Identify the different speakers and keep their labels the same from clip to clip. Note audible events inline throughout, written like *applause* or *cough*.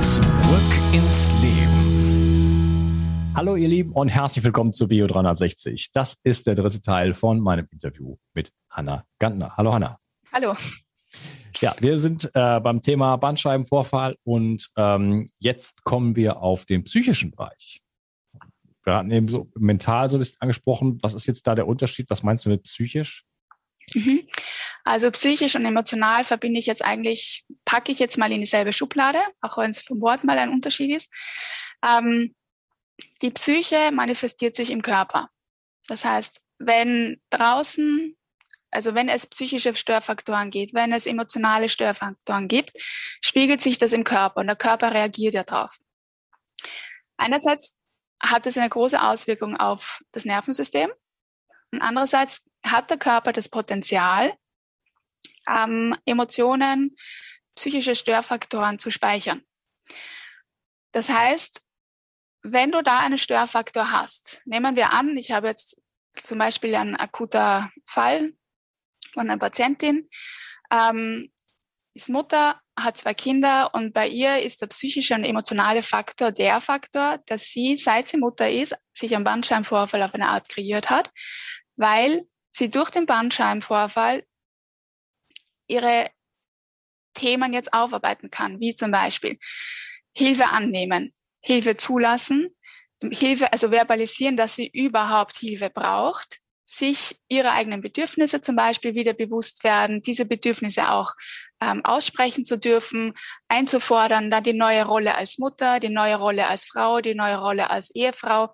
Speaker 1: Zurück ins Leben.
Speaker 2: Hallo ihr Lieben und herzlich willkommen zu Bio 360. Das ist der dritte Teil von meinem Interview mit Hanna Gantner. Hallo Hanna.
Speaker 3: Hallo.
Speaker 2: Ja, wir sind äh, beim Thema Bandscheibenvorfall und ähm, jetzt kommen wir auf den psychischen Bereich. Wir hatten eben so mental so ein bisschen angesprochen. Was ist jetzt da der Unterschied? Was meinst du mit psychisch?
Speaker 3: Mhm. Also psychisch und emotional verbinde ich jetzt eigentlich, packe ich jetzt mal in dieselbe Schublade, auch wenn es vom Wort mal ein Unterschied ist. Ähm, die Psyche manifestiert sich im Körper. Das heißt, wenn draußen also wenn es psychische Störfaktoren gibt, wenn es emotionale Störfaktoren gibt, spiegelt sich das im Körper und der Körper reagiert ja drauf. Einerseits hat es eine große Auswirkung auf das Nervensystem und andererseits hat der Körper das Potenzial, ähm, Emotionen, psychische Störfaktoren zu speichern. Das heißt, wenn du da einen Störfaktor hast, nehmen wir an, ich habe jetzt zum Beispiel einen akuter Fall, von einer Patientin. Ähm, ist Mutter, hat zwei Kinder und bei ihr ist der psychische und emotionale Faktor der Faktor, dass sie, seit sie Mutter ist, sich einen Bandscheibenvorfall auf eine Art kreiert hat, weil sie durch den Bandscheibenvorfall ihre Themen jetzt aufarbeiten kann, wie zum Beispiel Hilfe annehmen, Hilfe zulassen, Hilfe, also verbalisieren, dass sie überhaupt Hilfe braucht, sich ihrer eigenen Bedürfnisse zum Beispiel wieder bewusst werden, diese Bedürfnisse auch ähm, aussprechen zu dürfen, einzufordern, dann die neue Rolle als Mutter, die neue Rolle als Frau, die neue Rolle als Ehefrau.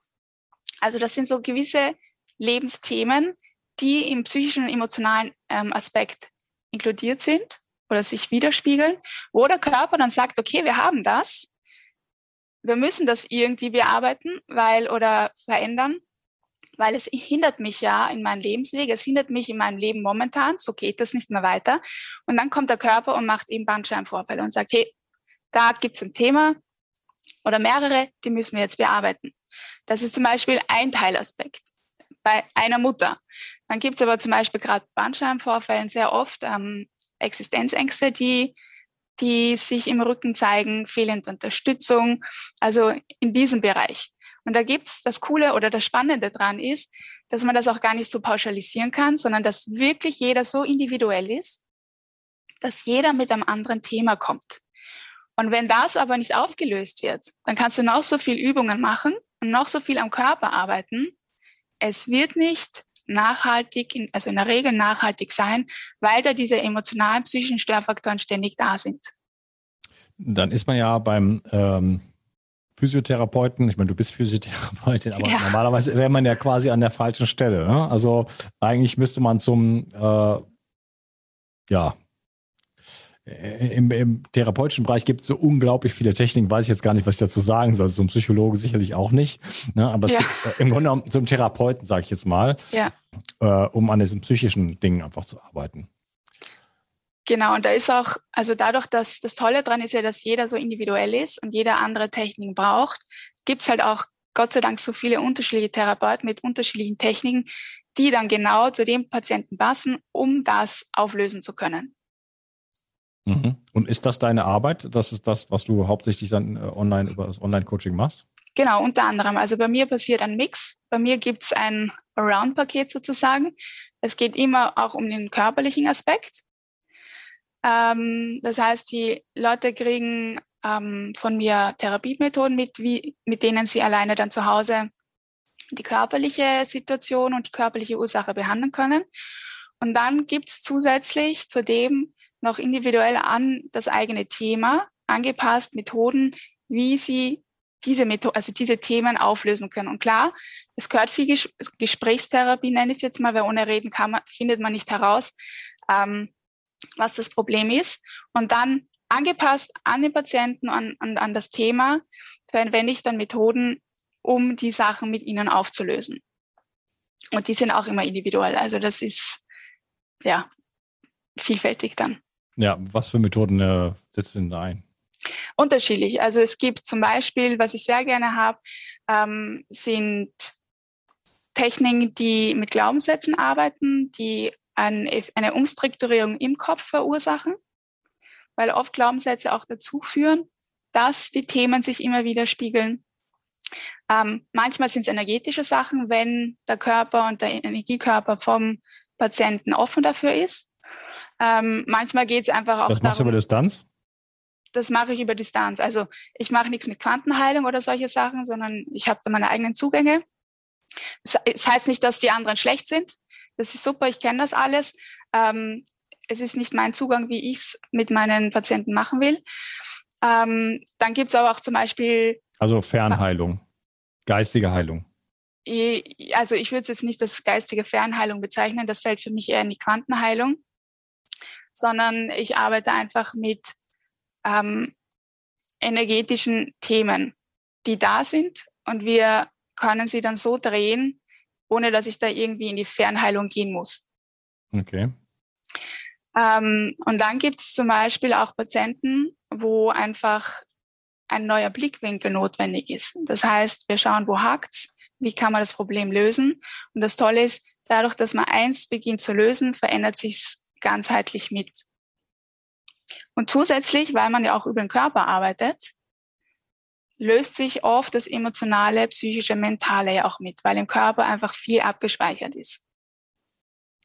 Speaker 3: Also das sind so gewisse Lebensthemen, die im psychischen und emotionalen ähm, Aspekt inkludiert sind oder sich widerspiegeln, wo der Körper dann sagt, okay, wir haben das, wir müssen das irgendwie bearbeiten, weil oder verändern, weil es hindert mich ja in meinem Lebensweg, es hindert mich in meinem Leben momentan, so geht das nicht mehr weiter. Und dann kommt der Körper und macht eben Bandscheibenvorfälle und sagt, hey, da gibt's ein Thema oder mehrere, die müssen wir jetzt bearbeiten. Das ist zum Beispiel ein Teilaspekt bei einer Mutter. Dann gibt's aber zum Beispiel gerade Bandscheibenvorfällen sehr oft ähm, Existenzängste, die die sich im Rücken zeigen, fehlende Unterstützung, also in diesem Bereich. Und da gibt's das Coole oder das Spannende dran ist, dass man das auch gar nicht so pauschalisieren kann, sondern dass wirklich jeder so individuell ist, dass jeder mit einem anderen Thema kommt. Und wenn das aber nicht aufgelöst wird, dann kannst du noch so viel Übungen machen und noch so viel am Körper arbeiten. Es wird nicht nachhaltig, also in der Regel nachhaltig sein, weil da diese emotionalen, psychischen Störfaktoren ständig da sind.
Speaker 2: Dann ist man ja beim ähm, Physiotherapeuten, ich meine, du bist Physiotherapeutin, aber ja. normalerweise wäre man ja quasi an der falschen Stelle. Ne? Also eigentlich müsste man zum, äh, ja, im, im therapeutischen Bereich gibt es so unglaublich viele Techniken, weiß ich jetzt gar nicht, was ich dazu sagen soll. Zum Psychologe sicherlich auch nicht. Ne? Aber ja. gibt, äh, im Grunde genommen zum Therapeuten, sage ich jetzt mal, ja. äh, um an diesen psychischen Dingen einfach zu arbeiten.
Speaker 3: Genau, und da ist auch, also dadurch, dass das Tolle daran ist ja, dass jeder so individuell ist und jeder andere Techniken braucht, gibt es halt auch Gott sei Dank so viele unterschiedliche Therapeuten mit unterschiedlichen Techniken, die dann genau zu dem Patienten passen, um das auflösen zu können.
Speaker 2: Mhm. Und ist das deine Arbeit? Das ist das, was du hauptsächlich dann äh, online über das Online-Coaching machst?
Speaker 3: Genau, unter anderem. Also bei mir passiert ein Mix. Bei mir gibt es ein Around-Paket sozusagen. Es geht immer auch um den körperlichen Aspekt. Ähm, das heißt, die Leute kriegen ähm, von mir Therapiemethoden mit, wie, mit denen sie alleine dann zu Hause die körperliche Situation und die körperliche Ursache behandeln können. Und dann gibt es zusätzlich zu dem noch individuell an das eigene Thema angepasst Methoden, wie sie diese Methode, also diese Themen auflösen können. Und klar, es gehört viel Ges Gesprächstherapie, nenne ich es jetzt mal, weil ohne Reden kann man, findet man nicht heraus, ähm, was das Problem ist. Und dann angepasst an den Patienten und an, an das Thema verwende ich dann Methoden, um die Sachen mit ihnen aufzulösen. Und die sind auch immer individuell. Also das ist ja vielfältig dann.
Speaker 2: Ja, was für Methoden äh, setzt du denn da ein?
Speaker 3: Unterschiedlich. Also es gibt zum Beispiel, was ich sehr gerne habe, ähm, sind Techniken, die mit Glaubenssätzen arbeiten, die ein, eine Umstrukturierung im Kopf verursachen, weil oft Glaubenssätze auch dazu führen, dass die Themen sich immer wieder spiegeln. Ähm, manchmal sind es energetische Sachen, wenn der Körper und der Energiekörper vom Patienten offen dafür ist. Ähm, manchmal geht es einfach auch.
Speaker 2: Das machst darum, du über Distanz?
Speaker 3: Das mache ich über Distanz. Also ich mache nichts mit Quantenheilung oder solche Sachen, sondern ich habe da meine eigenen Zugänge. Das heißt nicht, dass die anderen schlecht sind. Das ist super, ich kenne das alles. Ähm, es ist nicht mein Zugang, wie ich es mit meinen Patienten machen will. Ähm, dann gibt es aber auch zum Beispiel.
Speaker 2: Also Fernheilung, geistige Heilung.
Speaker 3: Also ich würde es jetzt nicht als geistige Fernheilung bezeichnen, das fällt für mich eher in die Quantenheilung, sondern ich arbeite einfach mit ähm, energetischen Themen, die da sind und wir können sie dann so drehen, ohne dass ich da irgendwie in die Fernheilung gehen muss.
Speaker 2: Okay.
Speaker 3: Ähm, und dann gibt es zum Beispiel auch Patienten, wo einfach ein neuer Blickwinkel notwendig ist. Das heißt, wir schauen, wo hakt's, wie kann man das Problem lösen. Und das Tolle ist, dadurch, dass man eins beginnt zu lösen, verändert sich ganzheitlich mit. Und zusätzlich, weil man ja auch über den Körper arbeitet, löst sich oft das emotionale, psychische, mentale ja auch mit, weil im Körper einfach viel abgespeichert ist.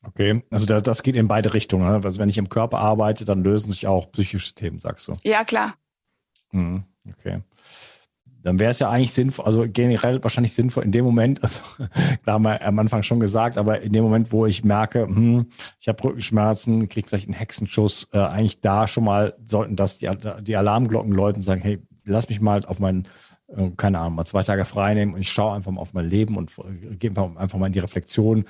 Speaker 2: Okay, also das, das geht in beide Richtungen. Ne? Also wenn ich im Körper arbeite, dann lösen sich auch psychische Themen, sagst du.
Speaker 3: Ja, klar.
Speaker 2: Mhm, okay. Dann wäre es ja eigentlich sinnvoll, also generell wahrscheinlich sinnvoll in dem Moment, *laughs* also klar haben wir am Anfang schon gesagt, aber in dem Moment, wo ich merke, hm, ich habe Rückenschmerzen, kriege vielleicht einen Hexenschuss, äh, eigentlich da schon mal sollten das die, die Alarmglocken läuten und sagen, hey, lass mich mal auf meinen, äh, keine Ahnung, mal zwei Tage frei nehmen und ich schaue einfach mal auf mein Leben und äh, gehe einfach mal in die Reflexion.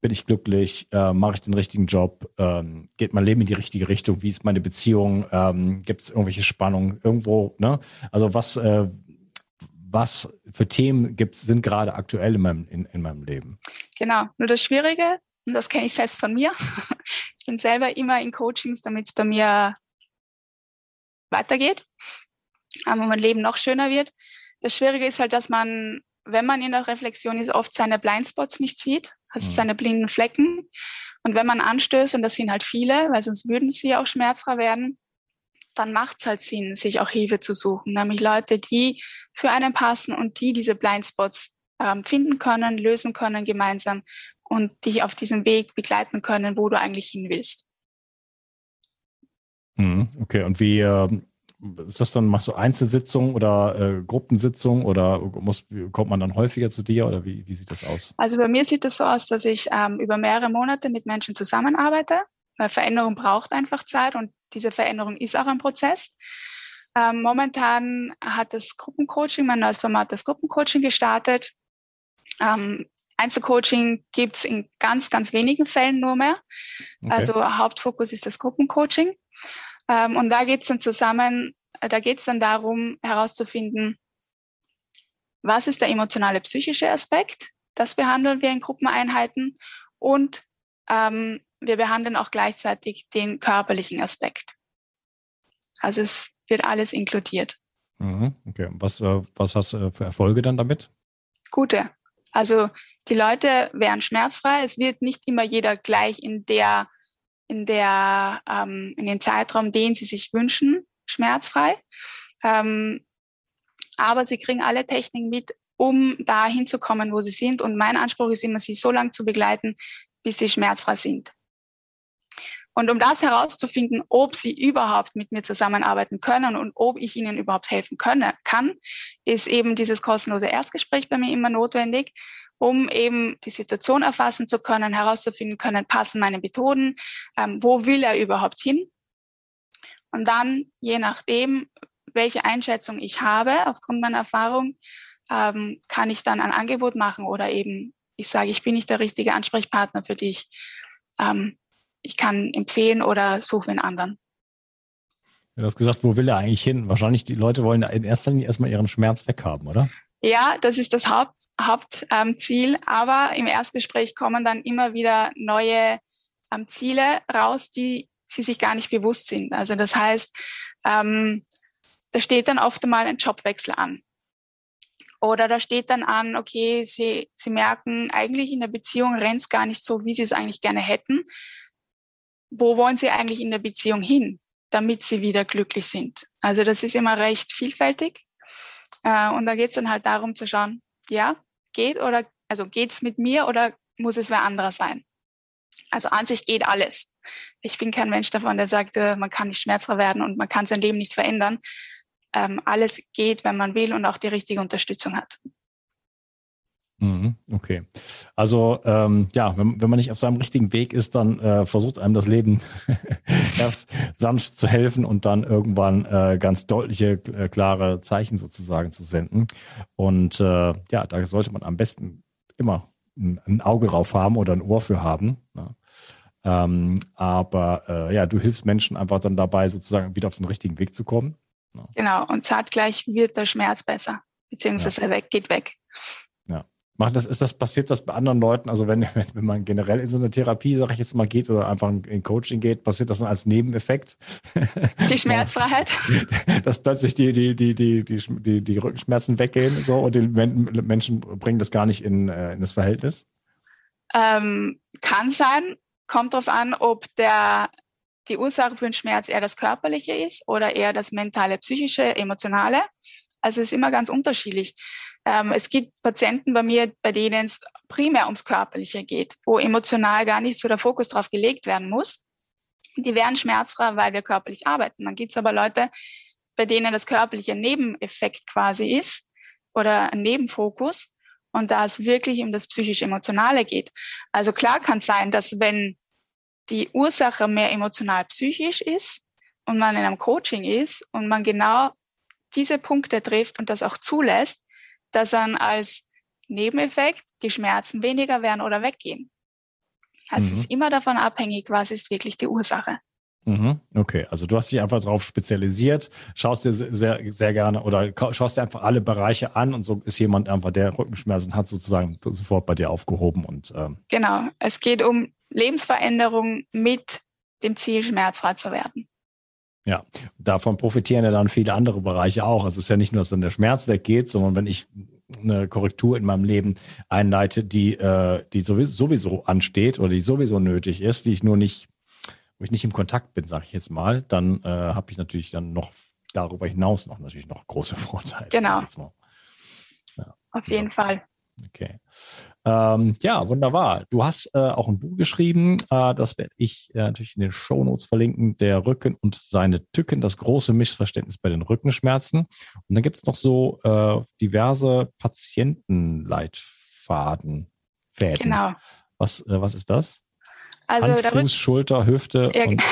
Speaker 2: Bin ich glücklich? Äh, Mache ich den richtigen Job? Ähm, geht mein Leben in die richtige Richtung? Wie ist meine Beziehung? Ähm, Gibt es irgendwelche Spannungen irgendwo? Ne? Also was, äh, was für Themen gibt's, sind gerade aktuell in meinem, in, in meinem Leben?
Speaker 3: Genau. Nur das Schwierige, und das kenne ich selbst von mir. *laughs* Ich bin selber immer in Coachings, damit es bei mir weitergeht ähm, wo mein Leben noch schöner wird. Das Schwierige ist halt, dass man, wenn man in der Reflexion ist, oft seine Blindspots nicht sieht, also mhm. seine blinden Flecken. Und wenn man anstößt, und das sind halt viele, weil sonst würden sie auch schmerzfrei werden, dann macht es halt Sinn, sich auch Hilfe zu suchen, nämlich Leute, die für einen passen und die diese Blindspots ähm, finden können, lösen können gemeinsam und dich auf diesem Weg begleiten können, wo du eigentlich hin willst.
Speaker 2: Mhm, okay, und wie, ähm, ist das dann, machst du Einzelsitzungen oder äh, Gruppensitzungen oder muss, kommt man dann häufiger zu dir oder wie, wie sieht das aus?
Speaker 3: Also bei mir sieht es so aus, dass ich ähm, über mehrere Monate mit Menschen zusammenarbeite, weil Veränderung braucht einfach Zeit und diese Veränderung ist auch ein Prozess. Ähm, momentan hat das Gruppencoaching, mein neues Format, das Gruppencoaching gestartet. Ähm, Einzelcoaching gibt es in ganz, ganz wenigen Fällen nur mehr. Okay. Also Hauptfokus ist das Gruppencoaching. Ähm, und da geht es dann zusammen, äh, da geht es dann darum herauszufinden, was ist der emotionale psychische Aspekt? Das behandeln wir in Gruppeneinheiten und ähm, wir behandeln auch gleichzeitig den körperlichen Aspekt. Also es wird alles inkludiert.
Speaker 2: Mhm, okay, was, äh, was hast du für Erfolge dann damit?
Speaker 3: Gute. Also die Leute wären schmerzfrei. Es wird nicht immer jeder gleich in der, in der, ähm, in den Zeitraum, den sie sich wünschen, schmerzfrei. Ähm, aber sie kriegen alle Techniken mit, um da hinzukommen, wo sie sind. Und mein Anspruch ist immer, sie so lange zu begleiten, bis sie schmerzfrei sind. Und um das herauszufinden, ob sie überhaupt mit mir zusammenarbeiten können und ob ich ihnen überhaupt helfen könne, kann, ist eben dieses kostenlose Erstgespräch bei mir immer notwendig, um eben die Situation erfassen zu können, herauszufinden können, passen meine Methoden, ähm, wo will er überhaupt hin. Und dann, je nachdem, welche Einschätzung ich habe, aufgrund meiner Erfahrung, ähm, kann ich dann ein Angebot machen oder eben, ich sage, ich bin nicht der richtige Ansprechpartner für dich. Ähm, ich kann empfehlen oder suche einen anderen.
Speaker 2: Du hast gesagt, wo will er eigentlich hin? Wahrscheinlich die Leute wollen in erster Linie erstmal ihren Schmerz weghaben, oder?
Speaker 3: Ja, das ist das Haupt, Hauptziel. Ähm, aber im Erstgespräch kommen dann immer wieder neue ähm, Ziele raus, die sie sich gar nicht bewusst sind. Also das heißt, ähm, da steht dann oft einmal ein Jobwechsel an. Oder da steht dann an, okay, sie, sie merken, eigentlich in der Beziehung rennt es gar nicht so, wie sie es eigentlich gerne hätten wo wollen sie eigentlich in der Beziehung hin, damit sie wieder glücklich sind. Also das ist immer recht vielfältig. Äh, und da geht es dann halt darum zu schauen, ja, geht oder, also geht's mit mir oder muss es wer anderer sein? Also an sich geht alles. Ich bin kein Mensch davon, der sagt, äh, man kann nicht schmerzfrei werden und man kann sein Leben nicht verändern. Ähm, alles geht, wenn man will und auch die richtige Unterstützung hat.
Speaker 2: Mhm, okay. Also ähm, ja, wenn, wenn man nicht auf seinem richtigen Weg ist, dann äh, versucht einem das Leben *laughs* erst sanft zu helfen und dann irgendwann äh, ganz deutliche, äh, klare Zeichen sozusagen zu senden. Und äh, ja, da sollte man am besten immer ein, ein Auge drauf haben oder ein Ohr für haben. Ne? Ähm, aber äh, ja, du hilfst Menschen einfach dann dabei, sozusagen wieder auf den richtigen Weg zu kommen.
Speaker 3: Ne? Genau, und zeitgleich wird der Schmerz besser, beziehungsweise ja. er weg, geht weg.
Speaker 2: Macht das, ist das, passiert das bei anderen Leuten? Also wenn, *laughs* wenn, wenn man generell in so eine Therapie, sag ich jetzt mal, geht oder einfach in Coaching geht, passiert das dann als Nebeneffekt?
Speaker 3: Die *laughs* Schmerzfreiheit? *laughs*
Speaker 2: Dass plötzlich die, die, die, die, die, die, die Rückenschmerzen weggehen so und die Menschen bringen das gar nicht in, äh, in das Verhältnis?
Speaker 3: Ähm, kann sein. Kommt darauf an, ob der, die Ursache für den Schmerz eher das Körperliche ist oder eher das mentale, psychische, emotionale. Also es ist immer ganz unterschiedlich. Ähm, es gibt Patienten bei mir, bei denen es primär ums Körperliche geht, wo emotional gar nicht so der Fokus drauf gelegt werden muss. Die werden schmerzfrei, weil wir körperlich arbeiten. Dann gibt es aber Leute, bei denen das körperliche Nebeneffekt quasi ist oder ein Nebenfokus und da es wirklich um das psychisch-emotionale geht. Also klar kann es sein, dass wenn die Ursache mehr emotional-psychisch ist und man in einem Coaching ist und man genau diese Punkte trifft und das auch zulässt, dass dann als Nebeneffekt die Schmerzen weniger werden oder weggehen. Also mhm. es ist immer davon abhängig, was ist wirklich die Ursache.
Speaker 2: Mhm. Okay, also du hast dich einfach darauf spezialisiert, schaust dir sehr, sehr gerne oder schaust dir einfach alle Bereiche an und so ist jemand einfach, der Rückenschmerzen hat, sozusagen sofort bei dir aufgehoben und
Speaker 3: ähm genau. Es geht um Lebensveränderung mit dem Ziel, schmerzfrei zu werden.
Speaker 2: Ja, davon profitieren ja dann viele andere Bereiche auch. Also es ist ja nicht nur, dass dann der Schmerz weggeht, sondern wenn ich eine Korrektur in meinem Leben einleite, die, äh, die sowieso, sowieso ansteht oder die sowieso nötig ist, die ich nur nicht, wo ich nicht im Kontakt bin, sage ich jetzt mal, dann äh, habe ich natürlich dann noch darüber hinaus noch natürlich noch große *laughs* Vorteile.
Speaker 3: Genau. Ja, Auf jeden ja. Fall.
Speaker 2: Okay. Ähm, ja, wunderbar. Du hast äh, auch ein Buch geschrieben, äh, das werde ich äh, natürlich in den Shownotes verlinken, der Rücken und seine Tücken, das große Missverständnis bei den Rückenschmerzen. Und dann gibt es noch so äh, diverse Patientenleitfaden, Fäden.
Speaker 3: Genau.
Speaker 2: Was, äh, was ist das?
Speaker 3: Also
Speaker 2: Hand, Fuß, Schulter, Hüfte.
Speaker 3: Ja,
Speaker 2: und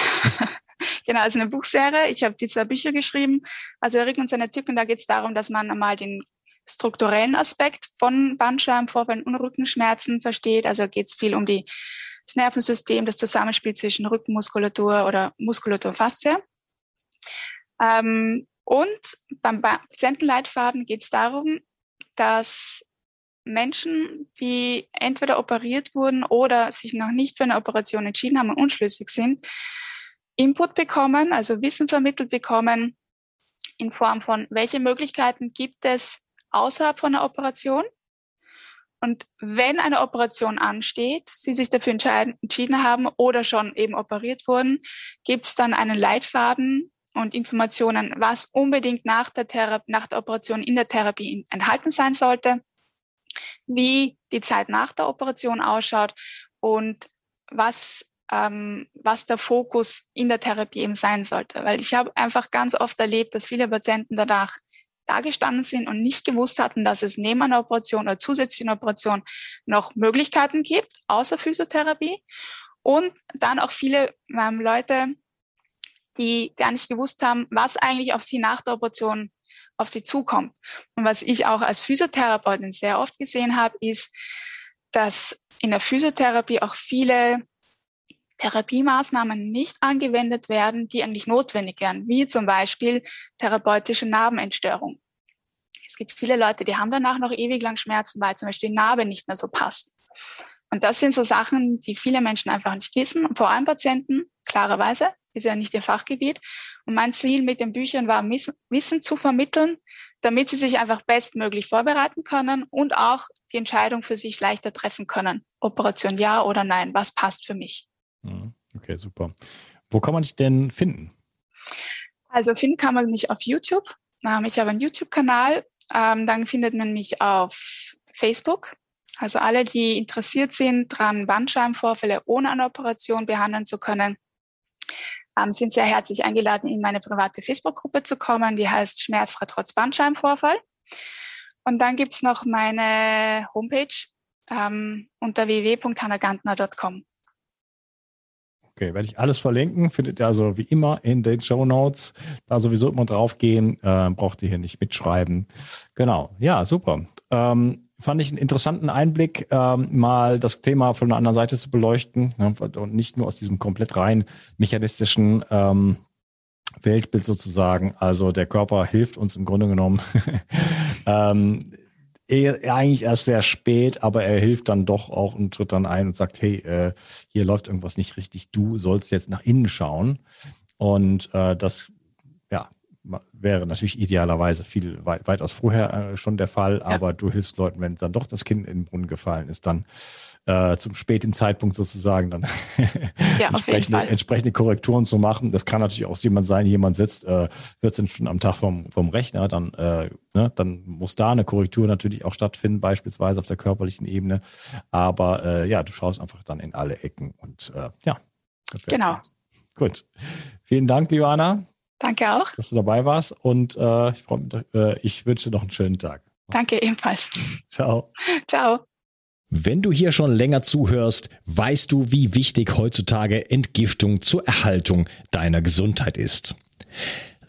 Speaker 2: *laughs*
Speaker 3: genau, also eine Buchserie. Ich habe die zwei Bücher geschrieben. Also der Rücken und seine Tücken, da geht es darum, dass man einmal den strukturellen Aspekt von Bandscheibenvorfällen und Rückenschmerzen versteht. Also geht es viel um die, das Nervensystem, das Zusammenspiel zwischen Rückenmuskulatur oder Muskulatur Faszie. Ähm, und beim Patientenleitfaden geht es darum, dass Menschen, die entweder operiert wurden oder sich noch nicht für eine Operation entschieden haben und unschlüssig sind, Input bekommen, also Wissen vermittelt bekommen in Form von, welche Möglichkeiten gibt es außerhalb von einer Operation? Und wenn eine Operation ansteht, Sie sich dafür entschieden haben oder schon eben operiert wurden, gibt es dann einen Leitfaden und Informationen, was unbedingt nach der, Thera nach der Operation in der Therapie enthalten sein sollte, wie die Zeit nach der Operation ausschaut und was, ähm, was der Fokus in der Therapie eben sein sollte. Weil ich habe einfach ganz oft erlebt, dass viele Patienten danach dagestanden sind und nicht gewusst hatten, dass es neben einer Operation oder zusätzlichen Operation noch Möglichkeiten gibt, außer Physiotherapie. Und dann auch viele ähm, Leute, die gar nicht gewusst haben, was eigentlich auf sie nach der Operation auf sie zukommt. Und was ich auch als Physiotherapeutin sehr oft gesehen habe, ist, dass in der Physiotherapie auch viele Therapiemaßnahmen nicht angewendet werden, die eigentlich notwendig wären, wie zum Beispiel therapeutische Narbenentstörung. Es gibt viele Leute, die haben danach noch ewig lang Schmerzen, weil zum Beispiel die Narbe nicht mehr so passt. Und das sind so Sachen, die viele Menschen einfach nicht wissen, vor allem Patienten, klarerweise, ist ja nicht ihr Fachgebiet. Und mein Ziel mit den Büchern war, Wissen zu vermitteln, damit sie sich einfach bestmöglich vorbereiten können und auch die Entscheidung für sich leichter treffen können. Operation ja oder nein, was passt für mich.
Speaker 2: Mhm. Okay, super. Wo kann man dich denn finden?
Speaker 3: Also finden kann man mich auf YouTube. Ähm, ich habe einen YouTube-Kanal. Ähm, dann findet man mich auf Facebook. Also alle, die interessiert sind, daran Bandscheibenvorfälle ohne eine Operation behandeln zu können, ähm, sind sehr herzlich eingeladen, in meine private Facebook-Gruppe zu kommen. Die heißt Schmerzfrei trotz Bandscheibenvorfall. Und dann gibt's noch meine Homepage ähm, unter www.hannagantner.com.
Speaker 2: Okay, werde ich alles verlinken. Findet ihr also wie immer in den Show Notes. Da sowieso immer draufgehen. Äh, braucht ihr hier nicht mitschreiben. Genau. Ja, super. Ähm, fand ich einen interessanten Einblick, ähm, mal das Thema von einer anderen Seite zu beleuchten ne, und nicht nur aus diesem komplett rein mechanistischen ähm, Weltbild sozusagen. Also der Körper hilft uns im Grunde genommen. *laughs* ähm, er, eigentlich erst sehr spät, aber er hilft dann doch auch und tritt dann ein und sagt, hey, äh, hier läuft irgendwas nicht richtig, du sollst jetzt nach innen schauen. Und äh, das wäre natürlich idealerweise viel weit, weitaus vorher äh, schon der Fall, ja. aber du hilfst Leuten, wenn dann doch das Kind in den Brunnen gefallen ist, dann äh, zum späten Zeitpunkt sozusagen dann *laughs* ja, entsprechende, entsprechende Korrekturen zu machen. Das kann natürlich auch jemand sein, jemand sitzt äh, 14 Stunden am Tag vom, vom Rechner, dann, äh, ne, dann muss da eine Korrektur natürlich auch stattfinden, beispielsweise auf der körperlichen Ebene. Aber äh, ja, du schaust einfach dann in alle Ecken und äh, ja.
Speaker 3: Genau.
Speaker 2: Gut. Vielen Dank, Liana.
Speaker 3: Danke auch.
Speaker 2: Dass du dabei warst und äh, ich, freu, äh, ich wünsche dir noch einen schönen Tag.
Speaker 3: Danke ebenfalls.
Speaker 2: Ciao.
Speaker 3: Ciao.
Speaker 1: Wenn du hier schon länger zuhörst, weißt du, wie wichtig heutzutage Entgiftung zur Erhaltung deiner Gesundheit ist.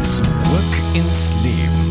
Speaker 2: Zurück ins Leben.